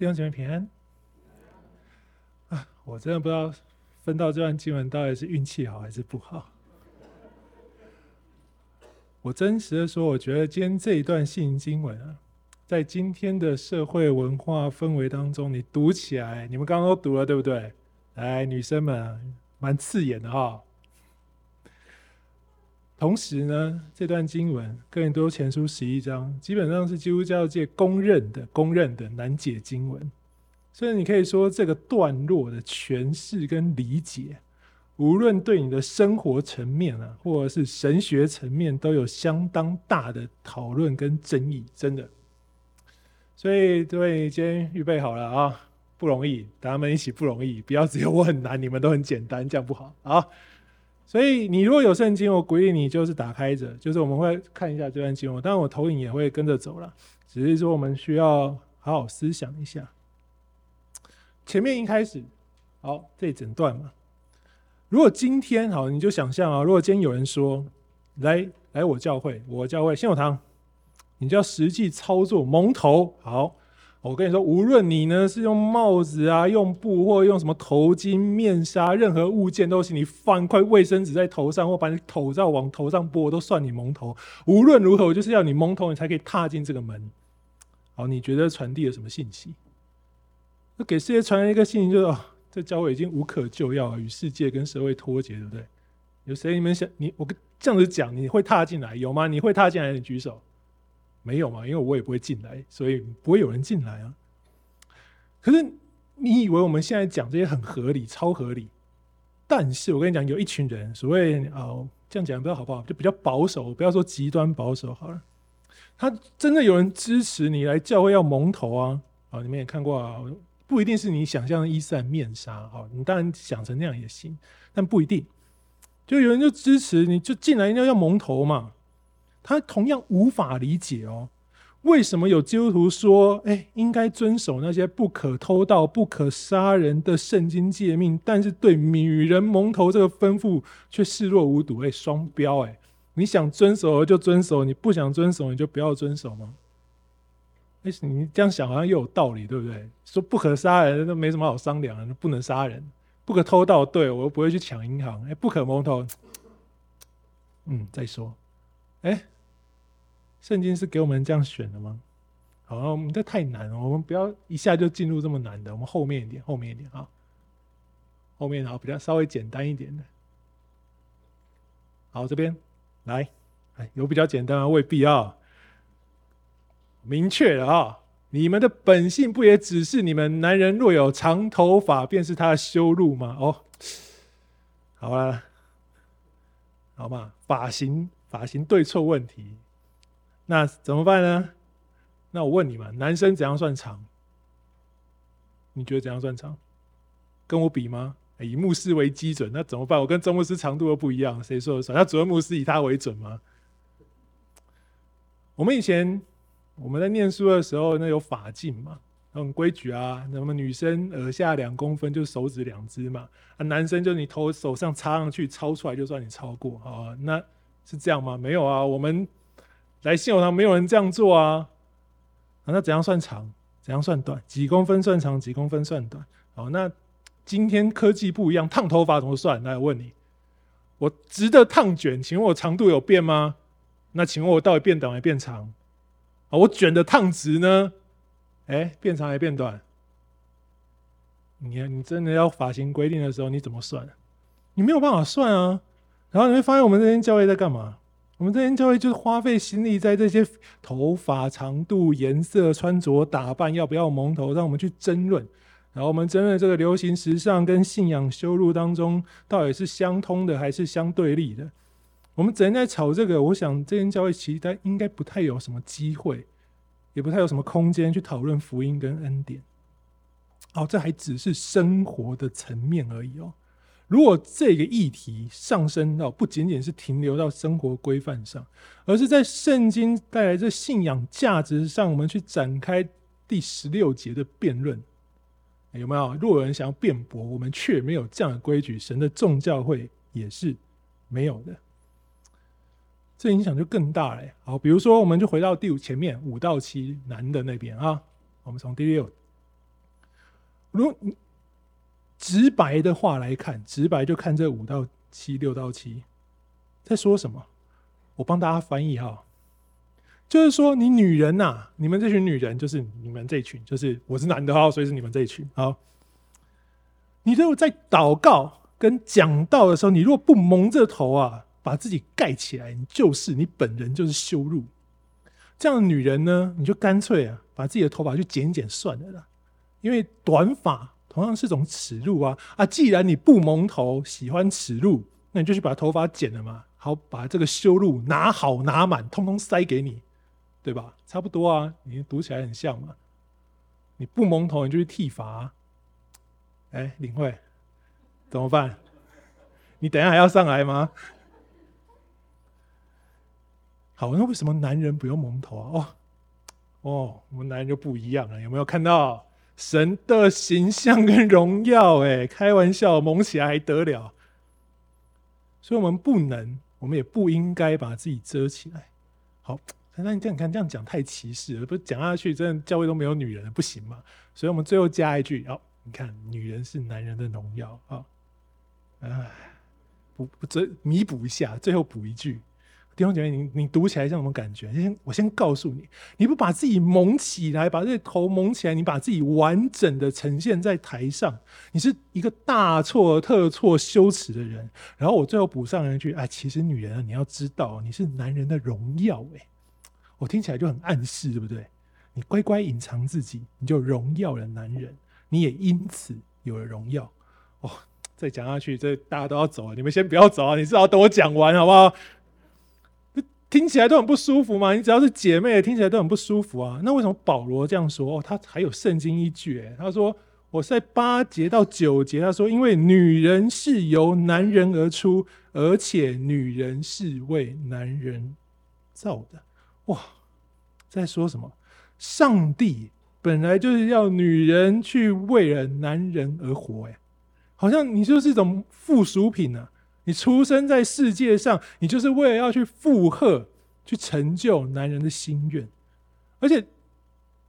弟兄姐妹平安啊！我真的不知道分到这段经文到底是运气好还是不好。我真实的说，我觉得今天这一段信经文啊，在今天的社会文化氛围当中，你读起来，你们刚刚都读了对不对？来，女生们，蛮刺眼的哈。同时呢，这段经文《哥林多前书》十一章，基本上是基督教界公认的、公认的难解经文。所以你可以说，这个段落的诠释跟理解，无论对你的生活层面啊，或者是神学层面，都有相当大的讨论跟争议，真的。所以各位今天预备好了啊，不容易，大家们一起不容易，不要只有我很难，你们都很简单，这样不好啊。所以你如果有圣经，我鼓励你就是打开着，就是我们会看一下这段经文，当然我投影也会跟着走了，只是说我们需要好好思想一下。前面一开始，好，这一整段嘛，如果今天好，你就想象啊，如果今天有人说来来我教会，我教会新友堂，你就要实际操作蒙头，好。我跟你说，无论你呢是用帽子啊、用布或用什么头巾、面纱，任何物件都行。你放一块卫生纸在头上，或把你口罩往头上拨，都算你蒙头。无论如何，我就是要你蒙头，你才可以踏进这个门。好，你觉得传递了什么信息？那给世界传来一个信息，就是哦，这教会已经无可救药，与世界跟社会脱节，对不对？有谁你们想你我这样子讲，你会踏进来有吗？你会踏进来？你举手。没有嘛，因为我也不会进来，所以不会有人进来啊。可是你以为我们现在讲这些很合理、超合理？但是我跟你讲，有一群人，所谓哦，这样讲不知道好不好，就比较保守，不要说极端保守好了。他真的有人支持你来教会要蒙头啊？啊，你们也看过啊，不一定是你想象的伊斯兰面纱啊，你当然想成那样也行，但不一定。就有人就支持你，就进来一定要蒙头嘛。他同样无法理解哦，为什么有基督徒说，哎、应该遵守那些不可偷盗、不可杀人的圣经诫命，但是对女人蒙头这个吩咐却视若无睹？哎，双标！哎，你想遵守就遵守，你不想遵守你就不要遵守吗？哎，你这样想好像又有道理，对不对？说不可杀人都没什么好商量的，不能杀人；不可偷盗，对我又不会去抢银行。哎，不可蒙头，嗯，再说。哎，圣经是给我们这样选的吗？好，我们这太难了，我们不要一下就进入这么难的，我们后面一点，后面一点啊，后面好，比较稍微简单一点的。好，这边来，哎，有比较简单啊，未必啊，明确了啊，你们的本性不也只是你们男人若有长头发，便是他的羞辱吗？哦，好了，好嘛，发型。发型对错问题，那怎么办呢？那我问你嘛，男生怎样算长？你觉得怎样算长？跟我比吗？以牧师为基准，那怎么办？我跟周牧师长度又不一样，谁说的算？那主任牧师以他为准吗？我们以前我们在念书的时候，那有法镜嘛，那种规矩啊。那么女生耳下两公分就手指两只嘛，啊，男生就你头手上插上去超出来就算你超过啊，那。是这样吗？没有啊，我们来信友堂没有人这样做啊。啊，那怎样算长？怎样算短？几公分算长？几公分算短？好，那今天科技不一样，烫头发怎么算？来，我问你，我直的烫卷，请问我长度有变吗？那请问我到底变短还变长？啊，我卷的烫直呢？哎、变长还变短？你你真的要发型规定的时候，你怎么算？你没有办法算啊。然后你会发现，我们这间教会在干嘛？我们这间教会就是花费心力在这些头发长度、颜色、穿着打扮，要不要蒙头，让我们去争论。然后我们争论这个流行时尚跟信仰修路当中，到底是相通的还是相对立的？我们整天在吵这个，我想这间教会其实它应该不太有什么机会，也不太有什么空间去讨论福音跟恩典。哦，这还只是生活的层面而已哦。如果这个议题上升到不仅仅是停留到生活规范上，而是在圣经带来这信仰价值上，我们去展开第十六节的辩论，有没有？若有人想要辩驳，我们却没有这样的规矩，神的众教会也是没有的，这影响就更大了。好，比如说，我们就回到第五前面五到七男的那边啊，我们从第六如直白的话来看，直白就看这五到七、六到七在说什么。我帮大家翻译哈，就是说你女人呐、啊，你们这群女人就是你们这群，就是我是男的哈，所以是你们这一群。好，你如果在祷告跟讲道的时候，你如果不蒙着头啊，把自己盖起来，你就是你本人就是羞辱。这样的女人呢，你就干脆啊，把自己的头发去剪剪算了啦，因为短发同样是种耻辱啊啊！既然你不蒙头，喜欢耻辱，那你就去把头发剪了嘛。好，把这个羞辱拿好拿满，通通塞给你，对吧？差不多啊，你读起来很像嘛。你不蒙头，你就去剃发。哎，领会怎么办？你等一下还要上来吗？好，那为什么男人不用蒙头啊？哦哦，我们男人就不一样了，有没有看到神的形象跟荣耀？哎，开玩笑，蒙起来还得了？所以我们不能。我们也不应该把自己遮起来。好，那你这样看，这样讲太歧视了，不讲下去，真的教会都没有女人了，不行嘛？所以我们最后加一句：哦，你看，女人是男人的荣耀啊！哎，补补这弥补一下，最后补一句。弟兄姐妹，你你读起来像什么感觉？先我先告诉你，你不把自己蒙起来，把这头蒙起来，你把自己完整的呈现在台上，你是一个大错特错、羞耻的人。然后我最后补上一句：哎，其实女人啊，你要知道，你是男人的荣耀。哎，我听起来就很暗示，对不对？你乖乖隐藏自己，你就荣耀了男人，你也因此有了荣耀。哦，再讲下去，这大家都要走了，你们先不要走啊！你至少等我讲完，好不好？听起来都很不舒服嘛？你只要是姐妹，听起来都很不舒服啊。那为什么保罗这样说？哦，他还有圣经依据。诶，他说我在八节到九节，他说因为女人是由男人而出，而且女人是为男人造的。哇，在说什么？上帝本来就是要女人去为了男人而活。诶，好像你就是一种附属品啊。你出生在世界上，你就是为了要去附和、去成就男人的心愿。而且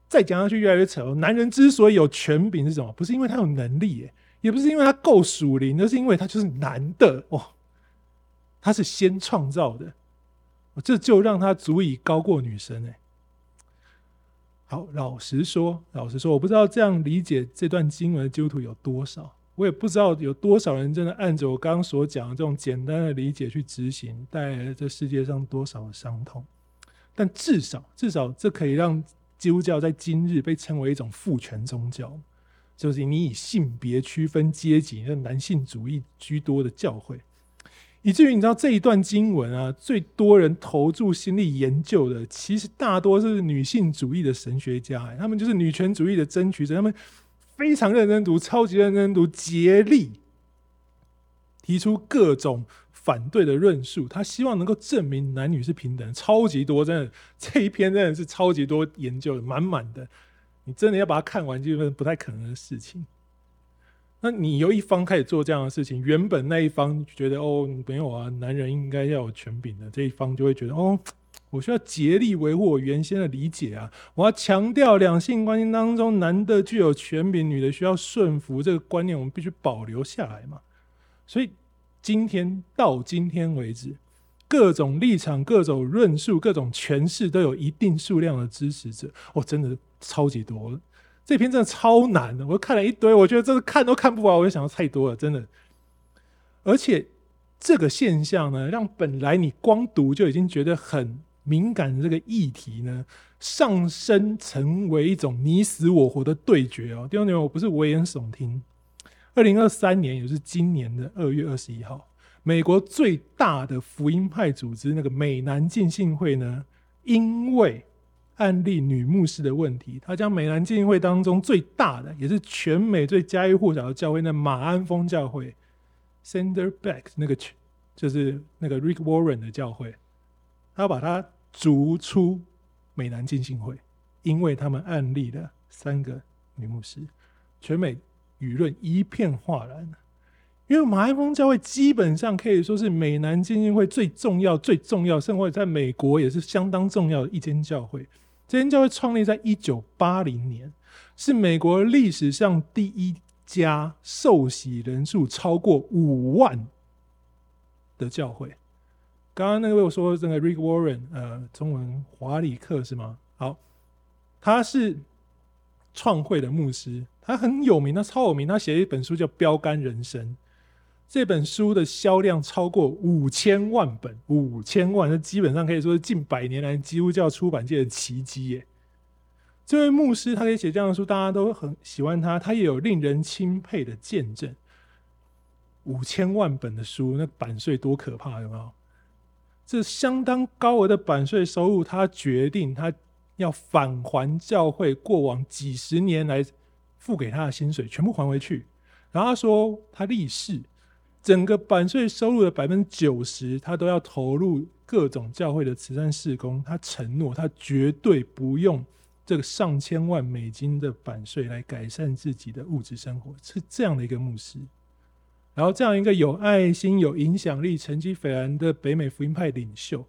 再讲下去越来越扯哦。男人之所以有权柄是什么？不是因为他有能力，也不是因为他够属灵，而是因为他就是男的哦。他是先创造的，这就让他足以高过女生哎。好，老实说，老实说，我不知道这样理解这段经文的基督徒有多少。我也不知道有多少人真的按着我刚刚所讲的这种简单的理解去执行，带来了这世界上多少的伤痛。但至少，至少这可以让基督教在今日被称为一种父权宗教，就是你以性别区分阶级，那男性主义居多的教会，以至于你知道这一段经文啊，最多人投注心力研究的，其实大多是女性主义的神学家，他们就是女权主义的争取者，他们。非常认真读，超级认真读，竭力提出各种反对的论述。他希望能够证明男女是平等，超级多，真的这一篇真的是超级多研究的，满满的。你真的要把它看完，基本不太可能的事情。那你由一方开始做这样的事情，原本那一方觉得哦，没有啊，男人应该要有权柄的，这一方就会觉得哦。我需要竭力维护我原先的理解啊！我要强调两性关系当中，男的具有权柄，女的需要顺服这个观念，我们必须保留下来嘛。所以今天到今天为止，各种立场、各种论述、各种诠释都有一定数量的支持者。哦，真的超级多，这篇真的超难的。我看了一堆，我觉得真的看都看不完，我就想到太多了，真的。而且这个现象呢，让本来你光读就已经觉得很。敏感的这个议题呢，上升成为一种你死我活的对决哦。第二点，我不是危言耸听。二零二三年，也就是今年的二月二十一号，美国最大的福音派组织那个美南浸信会呢，因为案例女牧师的问题，他将美南浸信会当中最大的，也是全美最家喻户晓的教会，那马鞍峰教会 s e n d e r b a c k 那个就是那个 Rick Warren 的教会。他把他逐出美南浸信会，因为他们案例了三个女牧师，全美舆论一片哗然。因为马鞍峰教会基本上可以说是美南浸信会最重要、最重要，甚至在美国也是相当重要的一间教会。这间教会创立在一九八零年，是美国历史上第一家受洗人数超过五万的教会。刚刚那个我说这个 Rick Warren，呃，中文华里克是吗？好，他是创会的牧师，他很有名，他超有名，他写了一本书叫《标杆人生》。这本书的销量超过五千万本，五千万，那基本上可以说是近百年来基督教出版界的奇迹耶。这位牧师他可以写这样的书，大家都很喜欢他，他也有令人钦佩的见证。五千万本的书，那版税多可怕，有没有？这相当高额的版税收入，他决定他要返还教会过往几十年来付给他的薪水，全部还回去。然后他说，他立誓。整个版税收入的百分之九十，他都要投入各种教会的慈善事工。他承诺，他绝对不用这个上千万美金的版税来改善自己的物质生活，是这样的一个牧师。然后，这样一个有爱心、有影响力、成绩斐然的北美福音派领袖，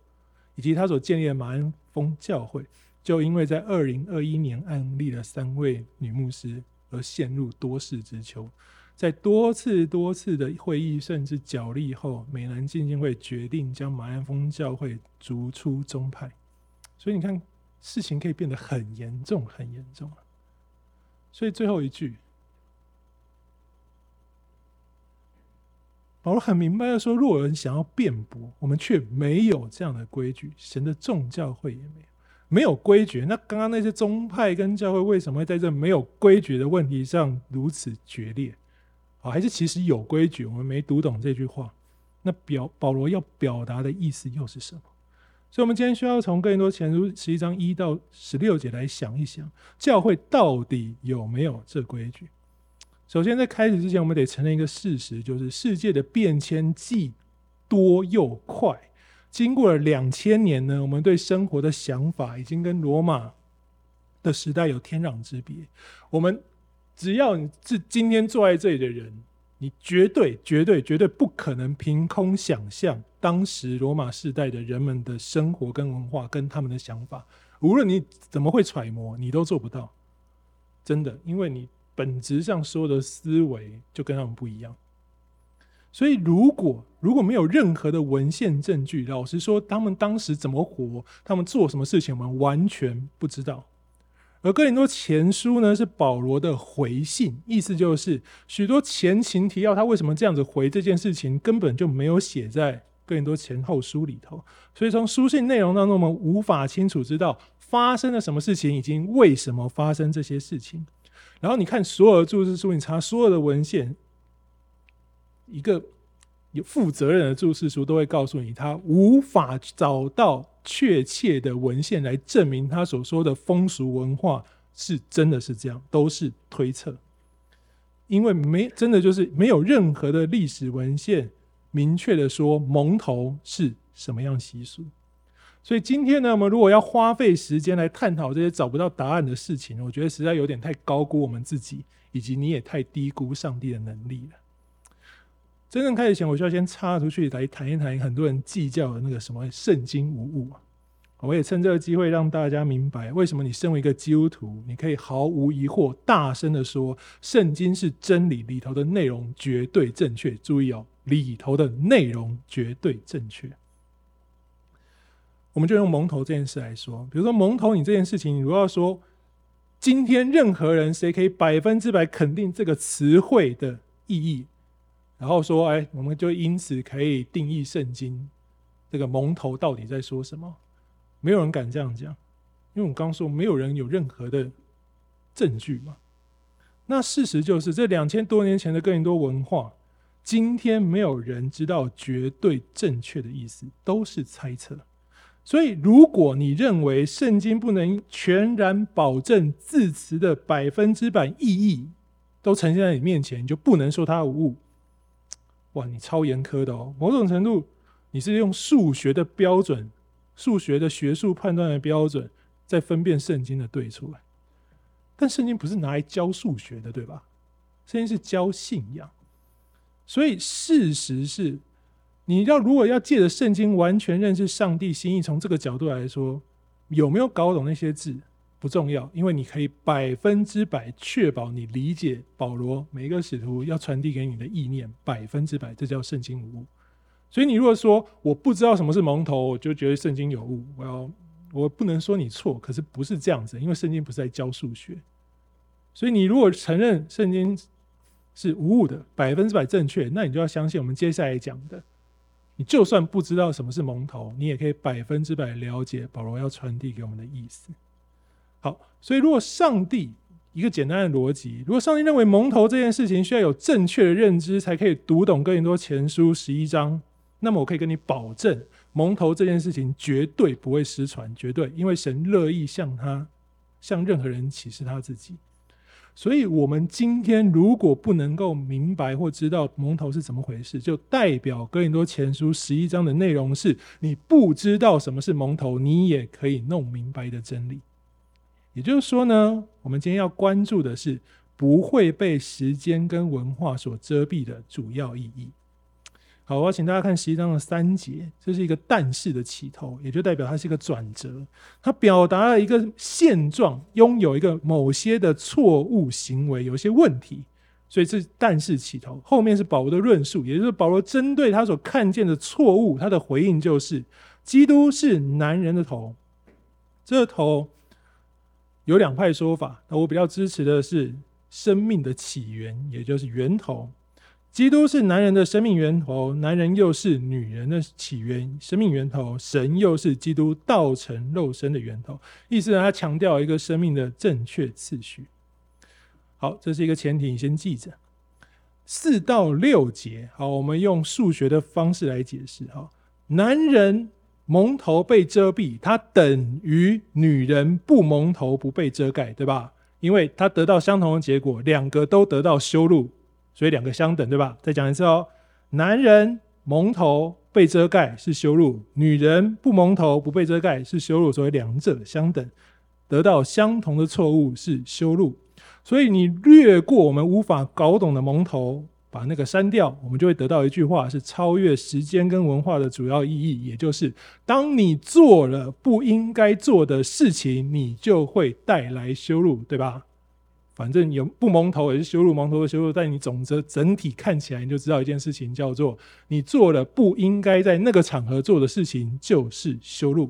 以及他所建立的马鞍峰教会，就因为在二零二一年案例了三位女牧师，而陷入多事之秋。在多次多次的会议甚至角力后，美南浸信会决定将马鞍峰教会逐出宗派。所以你看，事情可以变得很严重，很严重。所以最后一句，保罗很明白的说：若有人想要辩驳，我们却没有这样的规矩，神的众教会也没有，没有规矩。那刚刚那些宗派跟教会为什么会在这没有规矩的问题上如此决裂？啊，还是其实有规矩，我们没读懂这句话。那表保罗要表达的意思又是什么？所以，我们今天需要从更多前书十一章一到十六节来想一想，教会到底有没有这规矩？首先，在开始之前，我们得承认一个事实，就是世界的变迁既多又快。经过了两千年呢，我们对生活的想法已经跟罗马的时代有天壤之别。我们只要你是今天坐在这里的人，你绝对、绝对、绝对不可能凭空想象当时罗马时代的人们的生活跟文化跟他们的想法。无论你怎么会揣摩，你都做不到。真的，因为你本质上说的思维就跟他们不一样。所以，如果如果没有任何的文献证据，老实说，他们当时怎么活，他们做什么事情，我们完全不知道。而哥林多前书呢，是保罗的回信，意思就是许多前情提要，他为什么这样子回这件事情，根本就没有写在哥林多前后书里头。所以从书信内容当中，我们无法清楚知道发生了什么事情，以及为什么发生这些事情。然后你看所有的注释书，你查所有的文献，一个有负责任的注释书都会告诉你，他无法找到。确切的文献来证明他所说的风俗文化是真的是这样，都是推测，因为没真的就是没有任何的历史文献明确的说蒙头是什么样习俗，所以今天呢，我们如果要花费时间来探讨这些找不到答案的事情，我觉得实在有点太高估我们自己，以及你也太低估上帝的能力了。真正开始前，我需要先插出去来谈一谈很多人计较的那个什么圣经无误！我也趁这个机会让大家明白，为什么你身为一个基督徒，你可以毫无疑惑、大声的说，圣经是真理，里头的内容绝对正确。注意哦，里头的内容绝对正确。我们就用蒙头这件事来说，比如说蒙头，你这件事情，你如果要说今天任何人谁可以百分之百肯定这个词汇的意义？然后说，哎，我们就因此可以定义圣经这个蒙头到底在说什么？没有人敢这样讲，因为我们刚说没有人有任何的证据嘛。那事实就是，这两千多年前的哥林多文化，今天没有人知道绝对正确的意思，都是猜测。所以，如果你认为圣经不能全然保证字词的百分之百意义都呈现在你面前，你就不能说它无误。哇，你超严苛的哦！某种程度，你是用数学的标准、数学的学术判断的标准，在分辨圣经的对错。但圣经不是拿来教数学的，对吧？圣经是教信仰。所以事实是，你要如果要借着圣经完全认识上帝心意，从这个角度来说，有没有搞懂那些字，不重要，因为你可以百分之百确保你理解保罗每一个使徒要传递给你的意念，百分之百，这叫圣经无误。所以你如果说我不知道什么是蒙头，我就觉得圣经有误，我要我不能说你错，可是不是这样子，因为圣经不是在教数学。所以你如果承认圣经是无误的，百分之百正确，那你就要相信我们接下来讲的。你就算不知道什么是蒙头，你也可以百分之百了解保罗要传递给我们的意思。好，所以如果上帝一个简单的逻辑，如果上帝认为蒙头这件事情需要有正确的认知才可以读懂哥林多前书十一章，那么我可以跟你保证，蒙头这件事情绝对不会失传，绝对，因为神乐意向他向任何人启示他自己。所以，我们今天如果不能够明白或知道蒙头是怎么回事，就代表哥林多前书十一章的内容是你不知道什么是蒙头，你也可以弄明白的真理。也就是说呢，我们今天要关注的是不会被时间跟文化所遮蔽的主要意义。好，我要请大家看十一章的三节，这是一个但是的起头，也就代表它是一个转折，它表达了一个现状，拥有一个某些的错误行为，有一些问题，所以这但是起头，后面是保罗的论述，也就是保罗针对他所看见的错误，他的回应就是：基督是男人的头，这头有两派说法，那我比较支持的是生命的起源，也就是源头。基督是男人的生命源头，男人又是女人的起源，生命源头。神又是基督道成肉身的源头。意思呢，他强调一个生命的正确次序。好，这是一个前提，你先记着。四到六节，好，我们用数学的方式来解释。哈，男人蒙头被遮蔽，它等于女人不蒙头不被遮盖，对吧？因为他得到相同的结果，两个都得到修路。所以两个相等，对吧？再讲一次哦，男人蒙头被遮盖是羞辱，女人不蒙头不被遮盖是羞辱，所以两者相等，得到相同的错误是羞辱。所以你略过我们无法搞懂的蒙头，把那个删掉，我们就会得到一句话，是超越时间跟文化的主要意义，也就是当你做了不应该做的事情，你就会带来羞辱，对吧？反正有不蒙头也是羞辱，蒙头的羞辱。但你总之整体看起来，你就知道一件事情，叫做你做了不应该在那个场合做的事情，就是羞辱。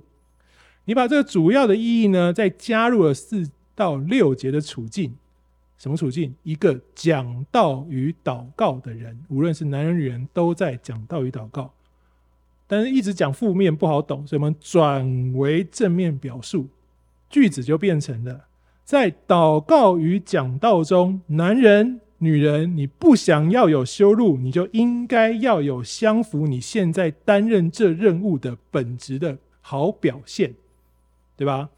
你把这个主要的意义呢，再加入了四到六节的处境，什么处境？一个讲道与祷告的人，无论是男人女人，都在讲道与祷告。但是一直讲负面不好懂，所以我们转为正面表述，句子就变成了。在祷告与讲道中，男人、女人，你不想要有羞辱，你就应该要有相符你现在担任这任务的本质的好表现，对吧？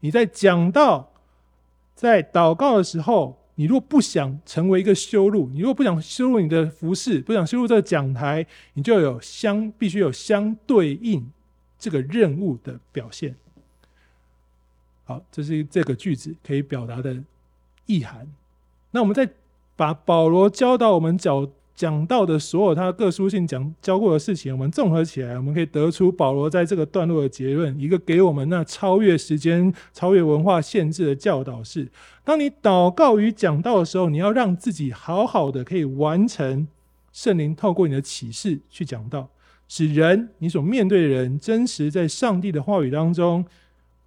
你在讲道、在祷告的时候，你如果不想成为一个羞辱，你如果不想羞辱你的服饰，不想羞辱这个讲台，你就有相必须有相对应这个任务的表现。好，这是这个句子可以表达的意涵。那我们再把保罗教导我们讲讲到的所有他各书信讲教过的事情，我们综合起来，我们可以得出保罗在这个段落的结论：一个给我们那超越时间、超越文化限制的教导是：当你祷告与讲道的时候，你要让自己好好的可以完成圣灵透过你的启示去讲道，使人你所面对的人真实在上帝的话语当中。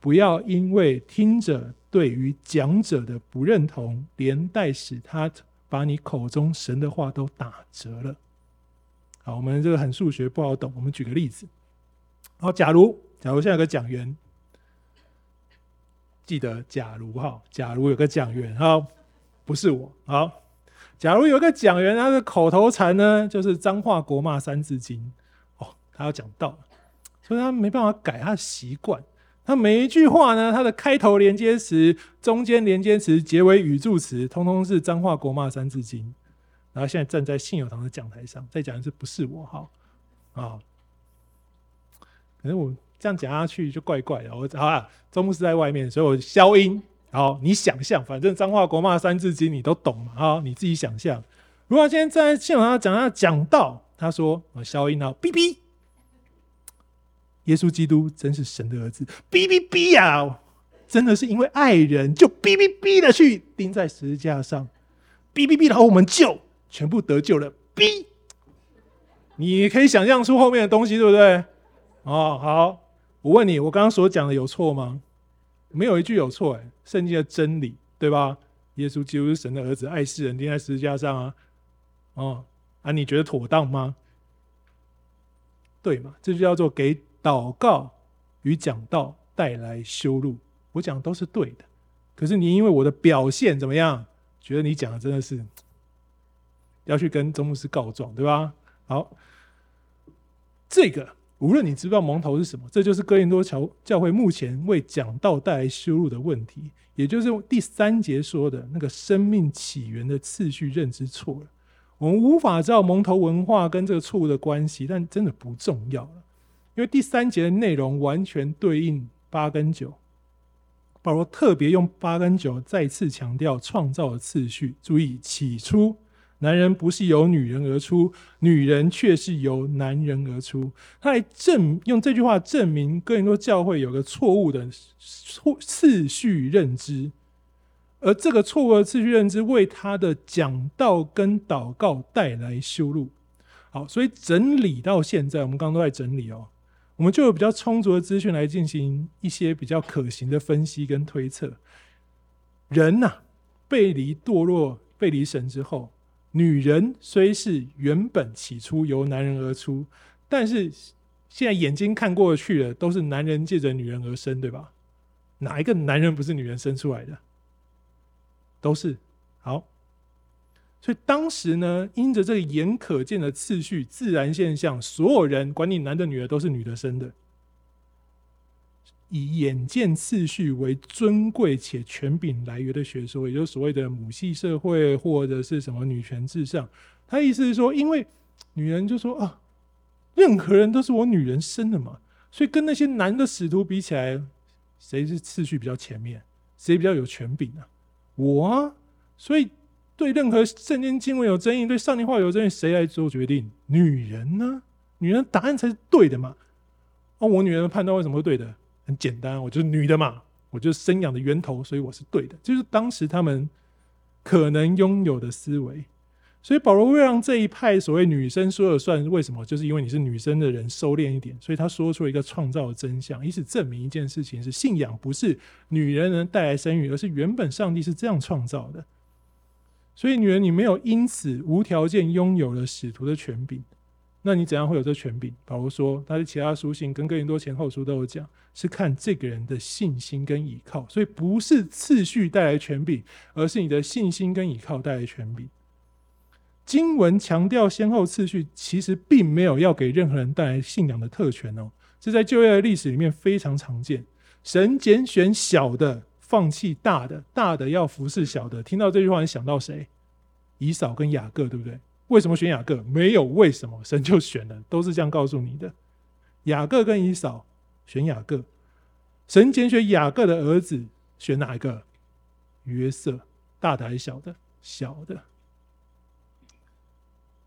不要因为听者对于讲者的不认同，连带使他把你口中神的话都打折了。好，我们这个很数学不好懂，我们举个例子。好，假如假如现在有个讲员，记得假如哈，假如有个讲员哈，不是我。好，假如有个讲员，他的口头禅呢，就是脏话国骂三字经。哦，他要讲道，所以他没办法改他的习惯。他每一句话呢，他的开头连接词、中间连接词、结尾语助词，通通是脏话国骂三字经。然后现在站在信友堂的讲台上，再讲一次，不是我哈啊。可是我这样讲下去就怪怪的。我好啊，周牧师在外面，所以我消音。好，你想象，反正脏话国骂三字经你都懂嘛？好，你自己想象。如果今天站在信友堂讲他讲到，他说我消音了，哔哔。耶稣基督真是神的儿子，哔哔哔呀！真的是因为爱人，就哔哔哔的去钉在十字架上，哔哔哔，然后我们就全部得救了。哔，你可以想象出后面的东西，对不对？哦，好，我问你，我刚刚所讲的有错吗？没有一句有错，哎，圣经的真理，对吧？耶稣基督是神的儿子，爱世人，钉在十字架上啊，哦，啊，你觉得妥当吗？对嘛？这就叫做给祷告与讲道带来修路。我讲都是对的，可是你因为我的表现怎么样，觉得你讲的真的是 要去跟宗牧师告状，对吧？好，这个无论你知不知道蒙头是什么，这就是哥林多教教会目前为讲道带来修路的问题，也就是第三节说的那个生命起源的次序认知错了。我们无法知道蒙头文化跟这个错误的关系，但真的不重要了，因为第三节的内容完全对应八跟九。保罗特别用八跟九再次强调创造的次序。注意，起初男人不是由女人而出，女人却是由男人而出。他来证用这句话证明哥林多教会有个错误的错次序认知，而这个错误的次序认知为他的讲道跟祷告带来羞辱。好，所以整理到现在，我们刚刚都在整理哦。我们就有比较充足的资讯来进行一些比较可行的分析跟推测。人呐、背离堕落、背离神之后，女人虽是原本起初由男人而出，但是现在眼睛看过去的，都是男人借着女人而生，对吧？哪一个男人不是女人生出来的？都是。所以当时呢，因着这个眼可见的次序、自然现象，所有人管你男的女的都是女的生的，以眼见次序为尊贵且权柄来源的学说，也就是所谓的母系社会或者是什么女权至上。他意思是说，因为女人就说啊，任何人都是我女人生的嘛，所以跟那些男的使徒比起来，谁是次序比较前面，谁比较有权柄啊？我啊，所以。对任何圣经经文有争议，对上帝话有争议，谁来做决定？女人呢？女人答案才是对的嘛？哦，我女人的判断为什么会对的？很简单，我就是女的嘛，我就是生养的源头，所以我是对的。就是当时他们可能拥有的思维。所以保罗会让这一派所谓女生说了算，为什么？就是因为你是女生的人收敛一点，所以他说出了一个创造的真相，以此证明一件事情：是信仰不是女人能带来生育，而是原本上帝是这样创造的。所以，女人，你没有因此无条件拥有了使徒的权柄，那你怎样会有这权柄？保罗说，他的其他书信跟哥林多前后书都有讲，是看这个人的信心跟倚靠。所以，不是次序带来权柄，而是你的信心跟倚靠带来权柄。经文强调先后次序，其实并没有要给任何人带来信仰的特权哦。这在旧约的历史里面非常常见。神拣选小的。放弃大的，大的要服侍小的。听到这句话，你想到谁？以扫跟雅各，对不对？为什么选雅各？没有为什么，神就选了，都是这样告诉你的。雅各跟以扫选雅各，神拣选雅各的儿子，选哪一个？约瑟，大的还是小的？小的。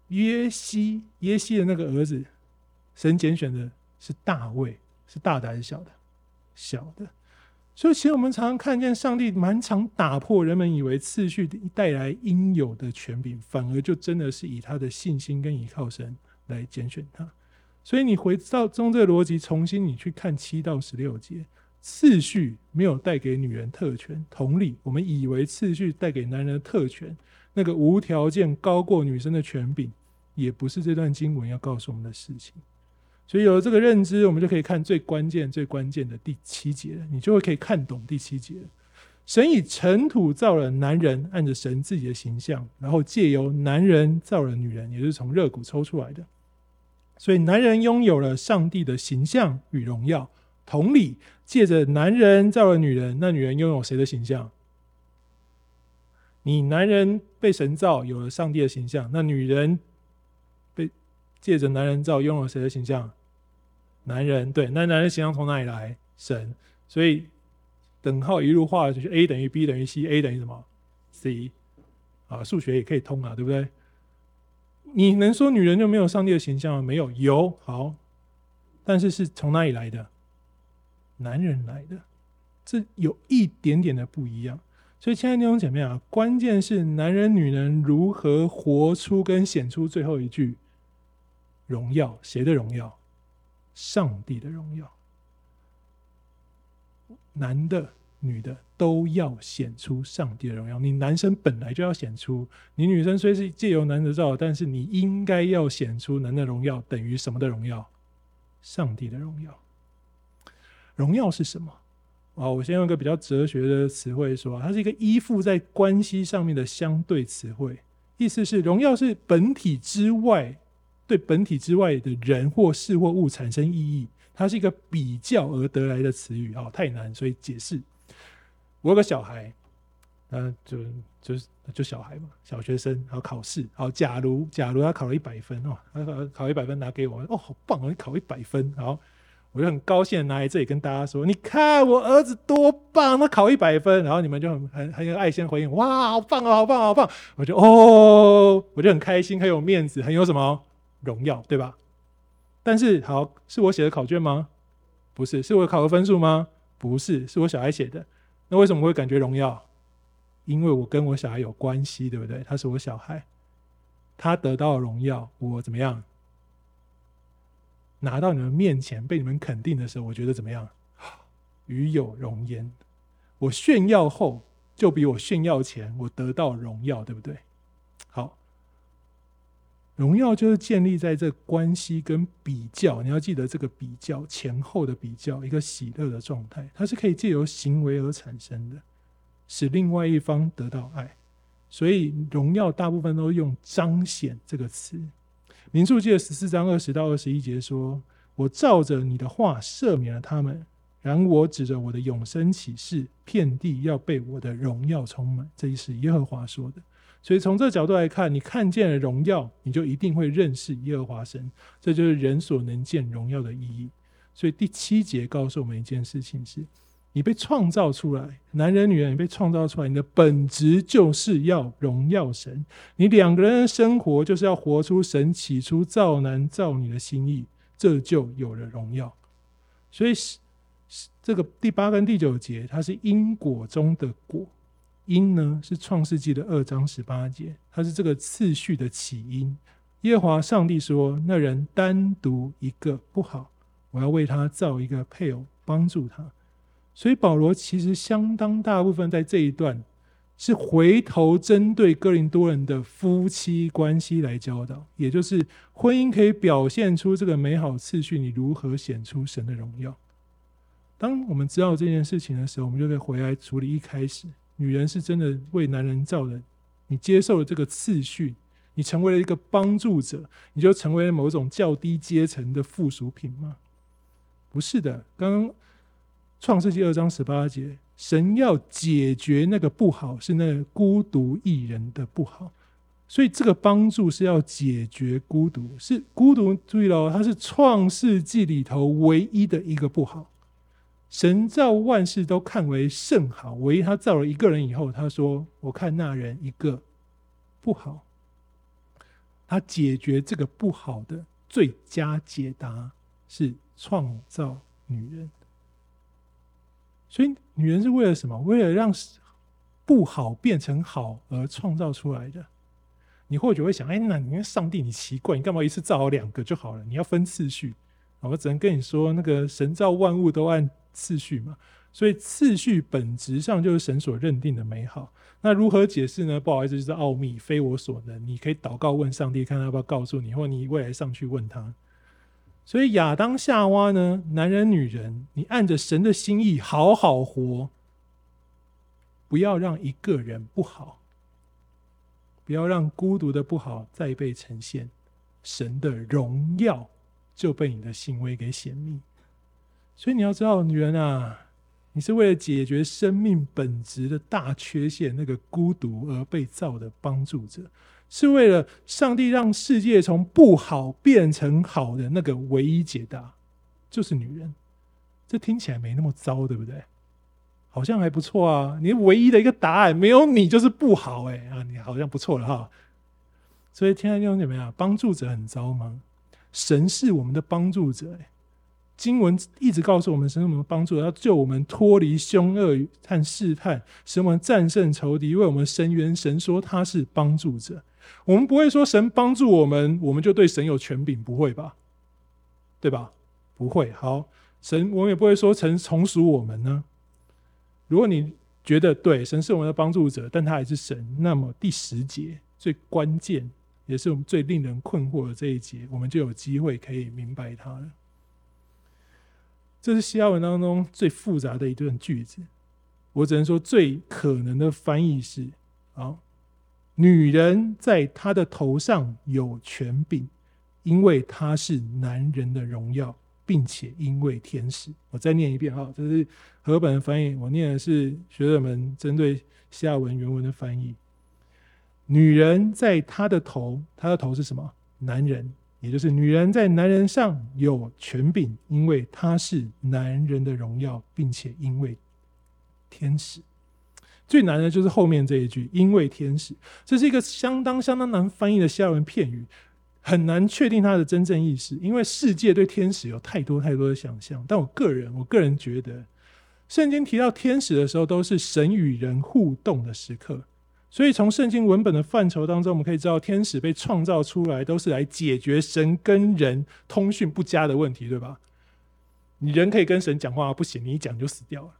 约西，约西的那个儿子，神拣选的是大卫，是大的还是小的？小的。所以，其实我们常常看见上帝蛮常打破人们以为次序带来应有的权柄，反而就真的是以他的信心跟倚靠神来拣选他。所以，你回到中这个逻辑，重新你去看七到十六节，次序没有带给女人特权。同理，我们以为次序带给男人的特权，那个无条件高过女生的权柄，也不是这段经文要告诉我们的事情。所以有了这个认知，我们就可以看最关键、最关键的第七节，你就会可以看懂第七节。神以尘土造了男人，按着神自己的形象，然后借由男人造了女人，也是从肋骨抽出来的。所以男人拥有了上帝的形象与荣耀。同理，借着男人造了女人，那女人拥有谁的形象？你男人被神造，有了上帝的形象，那女人借着男人造，拥有谁的形象？男人对，那男人形象从哪里来？神，所以等号一路画就是 A 等于 B 等于 C，A 等于什么？C，啊，数学也可以通啊，对不对？你能说女人就没有上帝的形象吗？没有，有，好，但是是从哪里来的？男人来的，这有一点点的不一样。所以，亲爱的弟兄姐妹啊，关键是男人、女人如何活出跟显出最后一句荣耀，谁的荣耀？上帝的荣耀。男的、女的都要显出上帝的荣耀。你男生本来就要显出，你女生虽是借由男的造，但是你应该要显出男的荣耀等于什么的荣耀？上帝的荣耀。荣耀是什么？啊，我先用一个比较哲学的词汇说，它是一个依附在关系上面的相对词汇。意思是，荣耀是本体之外，对本体之外的人或事或物产生意义。它是一个比较而得来的词语，哦，太难，所以解释。我有个小孩，嗯，就就是就小孩嘛，小学生，然后考试，好，假如假如他考了一百分哦，他考考一百分拿给我，哦，好棒哦，你考一百分，好，我就很高兴的拿来这里跟大家说，你看我儿子多棒，他考一百分，然后你们就很很很有爱心回应，哇，好棒哦，好棒，好棒，我就哦，我就很开心，很有面子，很有什么荣耀，对吧？但是好，是我写的考卷吗？不是，是我考的分数吗？不是，是我小孩写的。那为什么会感觉荣耀？因为我跟我小孩有关系，对不对？他是我小孩，他得到了荣耀，我怎么样？拿到你们面前被你们肯定的时候，我觉得怎么样？与有荣焉。我炫耀后，就比我炫耀前，我得到荣耀，对不对？好。荣耀就是建立在这关系跟比较，你要记得这个比较前后的比较，一个喜乐的状态，它是可以借由行为而产生的，使另外一方得到爱。所以荣耀大部分都用彰显这个词。民数记的十四章二十到二十一节说：“我照着你的话赦免了他们，然我指着我的永生起誓，遍地要被我的荣耀充满。”这是耶和华说的。所以从这角度来看，你看见了荣耀，你就一定会认识耶和华神。这就是人所能见荣耀的意义。所以第七节告诉我们一件事情是：你被创造出来，男人、女人，你被创造出来，你的本质就是要荣耀神。你两个人的生活就是要活出神起初造男造女的心意，这就有了荣耀。所以是这个第八跟第九节，它是因果中的果。因呢是创世纪的二章十八节，它是这个次序的起因。耶和华上帝说：“那人单独一个不好，我要为他造一个配偶帮助他。”所以保罗其实相当大部分在这一段是回头针对哥林多人的夫妻关系来教导，也就是婚姻可以表现出这个美好次序，你如何显出神的荣耀。当我们知道这件事情的时候，我们就可以回来处理一开始。女人是真的为男人造的，你接受了这个次序，你成为了一个帮助者，你就成为了某种较低阶层的附属品吗？不是的。刚刚创世纪二章十八节，神要解决那个不好，是那孤独一人的不好，所以这个帮助是要解决孤独，是孤独。注意了，它是创世纪里头唯一的一个不好。神造万事都看为甚好，唯一他造了一个人以后，他说：“我看那人一个不好。”他解决这个不好的最佳解答是创造女人。所以，女人是为了什么？为了让不好变成好而创造出来的。你或许会想：“哎，那你看上帝，你奇怪，你干嘛一次造好两个就好了？你要分次序。”我只能跟你说，那个神造万物都按。次序嘛，所以次序本质上就是神所认定的美好。那如何解释呢？不好意思，就是奥秘，非我所能。你可以祷告问上帝，看他要不要告诉你，或你未来上去问他。所以亚当夏娃呢，男人女人，你按着神的心意好好活，不要让一个人不好，不要让孤独的不好再被呈现，神的荣耀就被你的行为给显明。所以你要知道，女人啊，你是为了解决生命本质的大缺陷，那个孤独而被造的帮助者，是为了上帝让世界从不好变成好的那个唯一解答，就是女人。这听起来没那么糟，对不对？好像还不错啊。你唯一的一个答案，没有你就是不好，哎啊，你好像不错了哈。所以，亲爱的弟兄姐妹啊，帮助者很糟吗？神是我们的帮助者，哎。经文一直告诉我们，神是我们帮助，要救我们脱离凶恶和试探，使我们战胜仇敌，为我们伸冤。神说他是帮助者，我们不会说神帮助我们，我们就对神有权柄，不会吧？对吧？不会。好，神我们也不会说神从属我们呢。如果你觉得对神是我们的帮助者，但他还是神，那么第十节最关键，也是我们最令人困惑的这一节，我们就有机会可以明白他了。这是西阿文当中最复杂的一段句子，我只能说最可能的翻译是：好，女人在她的头上有权柄，因为她是男人的荣耀。并且因为天使，我再念一遍哈，这是和本的翻译，我念的是学者们针对西亚文原文的翻译。女人在她的头，她的头是什么？男人，也就是女人在男人上有权柄，因为她是男人的荣耀，并且因为天使。最难的就是后面这一句，因为天使，这是一个相当相当难翻译的西亚文片语。很难确定它的真正意思，因为世界对天使有太多太多的想象。但我个人，我个人觉得，圣经提到天使的时候，都是神与人互动的时刻。所以从圣经文本的范畴当中，我们可以知道，天使被创造出来都是来解决神跟人通讯不佳的问题，对吧？你人可以跟神讲话，不行，你一讲就死掉了，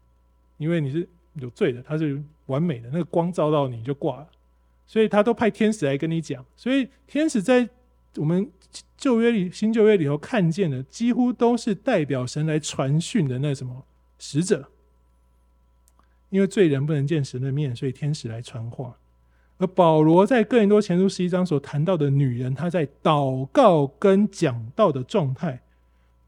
因为你是有罪的，他是完美的，那个光照到你就挂了，所以他都派天使来跟你讲。所以天使在我们旧约里、新旧约里头看见的，几乎都是代表神来传讯的那什么使者。因为罪人不能见神的面，所以天使来传话。而保罗在哥林多前书十一章所谈到的女人，她在祷告跟讲道的状态，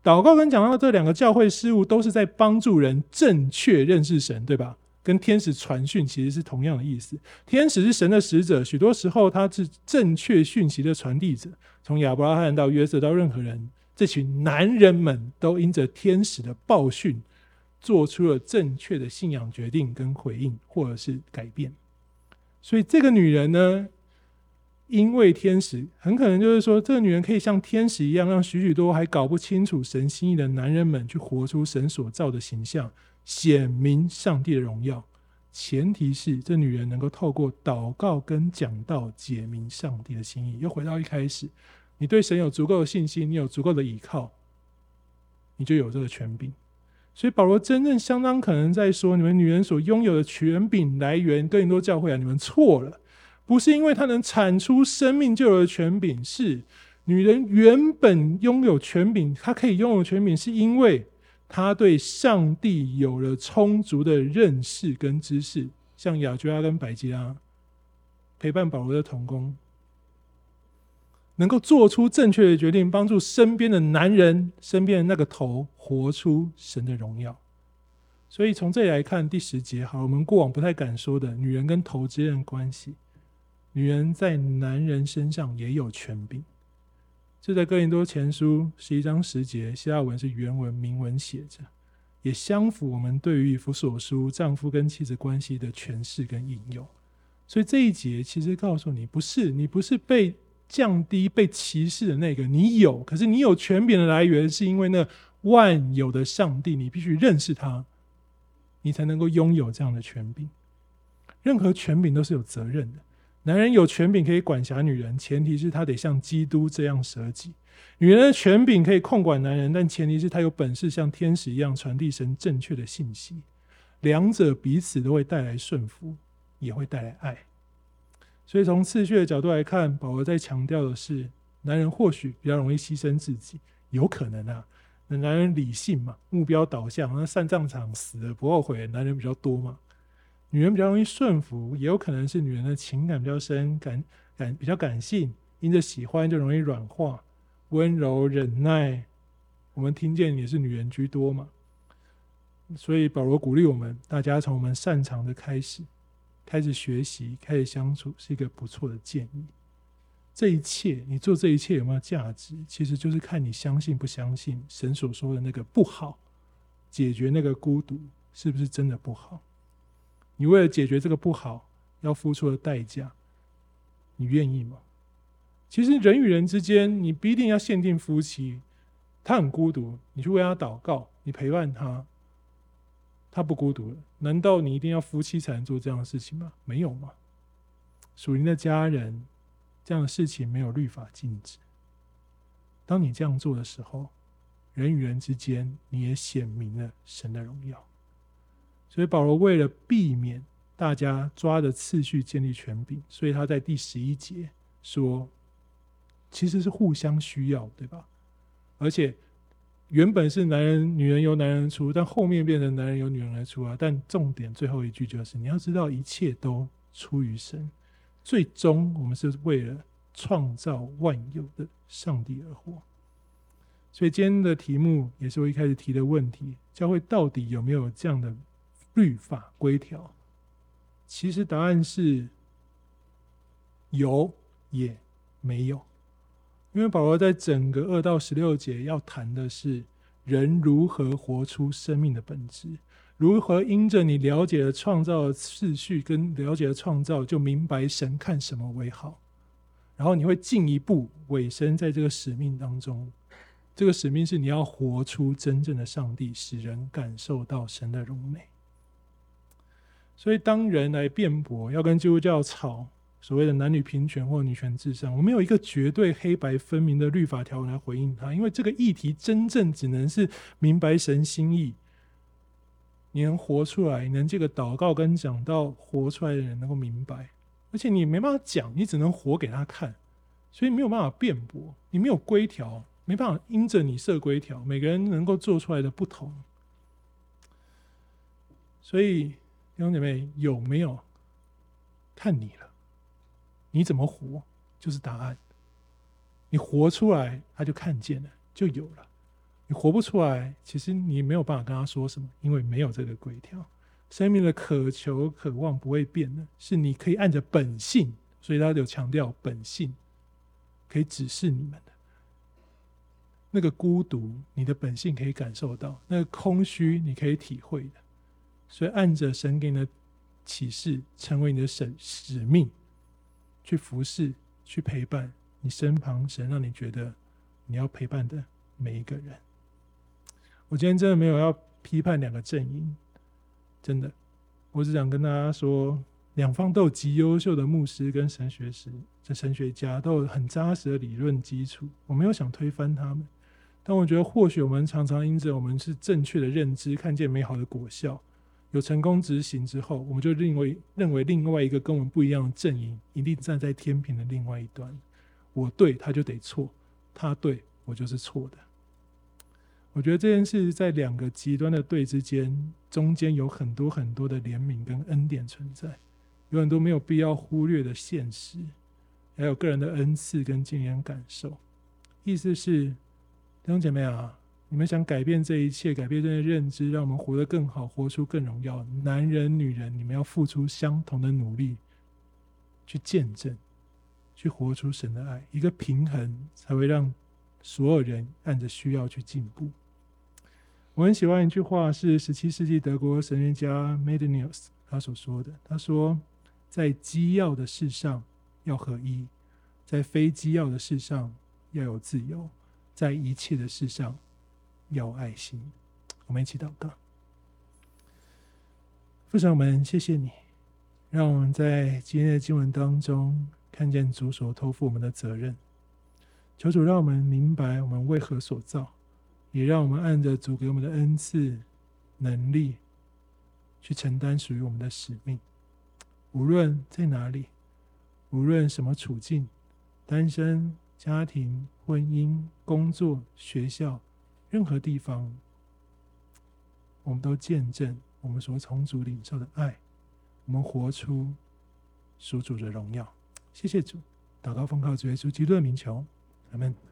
祷告跟讲道这两个教会事务，都是在帮助人正确认识神，对吧？跟天使传讯其实是同样的意思。天使是神的使者，许多时候他是正确讯息的传递者。从亚伯拉罕到约瑟到任何人，这群男人们都因着天使的报讯，做出了正确的信仰决定跟回应，或者是改变。所以这个女人呢，因为天使，很可能就是说，这个女人可以像天使一样，让许许多还搞不清楚神心意的男人们去活出神所造的形象。显明上帝的荣耀，前提是这女人能够透过祷告跟讲道解明上帝的心意。又回到一开始，你对神有足够的信心，你有足够的依靠，你就有这个权柄。所以保罗真正相当可能在说，你们女人所拥有的权柄来源，哥林多教会啊，你们错了，不是因为她能产出生命就有的权柄，是女人原本拥有权柄，她可以拥有权柄，是因为。她对上帝有了充足的认识跟知识，像雅居拉跟百基拉陪伴保罗的同工，能够做出正确的决定，帮助身边的男人、身边的那个头活出神的荣耀。所以从这里来看，第十节，好，我们过往不太敢说的女人跟头之间的关系，女人在男人身上也有权柄。这在哥林多前书十一章十节，希腊文是原文明文写着，也相符我们对于以弗所书丈夫跟妻子关系的诠释跟应用。所以这一节其实告诉你，不是你不是被降低、被歧视的那个，你有，可是你有权柄的来源，是因为那万有的上帝，你必须认识他，你才能够拥有这样的权柄。任何权柄都是有责任的。男人有权柄可以管辖女人，前提是他得像基督这样舍己；女人的权柄可以控管男人，但前提是他有本事像天使一样传递神正确的信息。两者彼此都会带来顺服，也会带来爱。所以从次序的角度来看，保罗在强调的是，男人或许比较容易牺牲自己，有可能啊。那男人理性嘛，目标导向，那上战场死了不后悔，男人比较多嘛。女人比较容易顺服，也有可能是女人的情感比较深，感感比较感性，因着喜欢就容易软化、温柔忍耐。我们听见也是女人居多嘛，所以保罗鼓励我们，大家从我们擅长的开始，开始学习，开始相处，是一个不错的建议。这一切，你做这一切有没有价值？其实就是看你相信不相信神所说的那个不好，解决那个孤独，是不是真的不好？你为了解决这个不好，要付出的代价，你愿意吗？其实人与人之间，你不一定要限定夫妻，他很孤独，你去为他祷告，你陪伴他，他不孤独了。难道你一定要夫妻才能做这样的事情吗？没有吗？属灵的家人，这样的事情没有律法禁止。当你这样做的时候，人与人之间，你也显明了神的荣耀。所以保罗为了避免大家抓着次序建立权柄，所以他在第十一节说，其实是互相需要，对吧？而且原本是男人、女人由男人出，但后面变成男人由女人来出啊。但重点最后一句就是，你要知道一切都出于神。最终，我们是为了创造万有的上帝而活。所以今天的题目也是我一开始提的问题：教会到底有没有这样的律法规条？其实答案是有也没有。因为保罗在整个二到十六节要谈的是人如何活出生命的本质。如何因着你了解了创造的次序，跟了解了创造，就明白神看什么为好，然后你会进一步委身在这个使命当中。这个使命是你要活出真正的上帝，使人感受到神的荣美。所以，当人来辩驳，要跟基督教吵所谓的男女平权或女权至上，我没有一个绝对黑白分明的律法条文来回应他，因为这个议题真正只能是明白神心意。你能活出来，能这个祷告跟讲到活出来的人能够明白，而且你没办法讲，你只能活给他看，所以没有办法辩驳，你没有规条，没办法因着你设规条，每个人能够做出来的不同，所以弟兄姐妹有没有？看你了，你怎么活就是答案，你活出来他就看见了，就有了。你活不出来，其实你没有办法跟他说什么，因为没有这个规条。生命的渴求、渴望不会变的，是你可以按着本性，所以他有强调本性可以指示你们的。那个孤独，你的本性可以感受到；那个空虚，你可以体会的。所以按着神给你的启示，成为你的神使命，去服侍、去陪伴你身旁神让你觉得你要陪伴的每一个人。我今天真的没有要批判两个阵营，真的，我只想跟大家说，两方都有极优秀的牧师跟神学师，这神学家都有很扎实的理论基础。我没有想推翻他们，但我觉得或许我们常常因着我们是正确的认知，看见美好的果效，有成功执行之后，我们就认为认为另外一个跟我们不一样的阵营一定站在天平的另外一端，我对他就得错，他对我就是错的。我觉得这件事在两个极端的对之间，中间有很多很多的怜悯跟恩典存在，有很多没有必要忽略的现实，还有个人的恩赐跟经验感受。意思是，弟兄姐妹啊，你们想改变这一切，改变这些认知，让我们活得更好，活出更荣耀。男人、女人，你们要付出相同的努力，去见证，去活出神的爱，一个平衡才会让所有人按着需要去进步。我很喜欢一句话，是十七世纪德国神学家 Meidenius 他所说的。他说：“在机要的事上要合一，在非机要的事上要有自由，在一切的事上要爱心。”我们一起祷告。父神，我们谢谢你，让我们在今天的经文当中看见主所托付我们的责任。求主让我们明白我们为何所造。也让我们按着主给我们的恩赐、能力，去承担属于我们的使命。无论在哪里，无论什么处境，单身、家庭、婚姻、工作、学校，任何地方，我们都见证我们所从主领受的爱，我们活出属主的荣耀。谢谢主，祷告奉靠主耶稣基督的名求，阿门。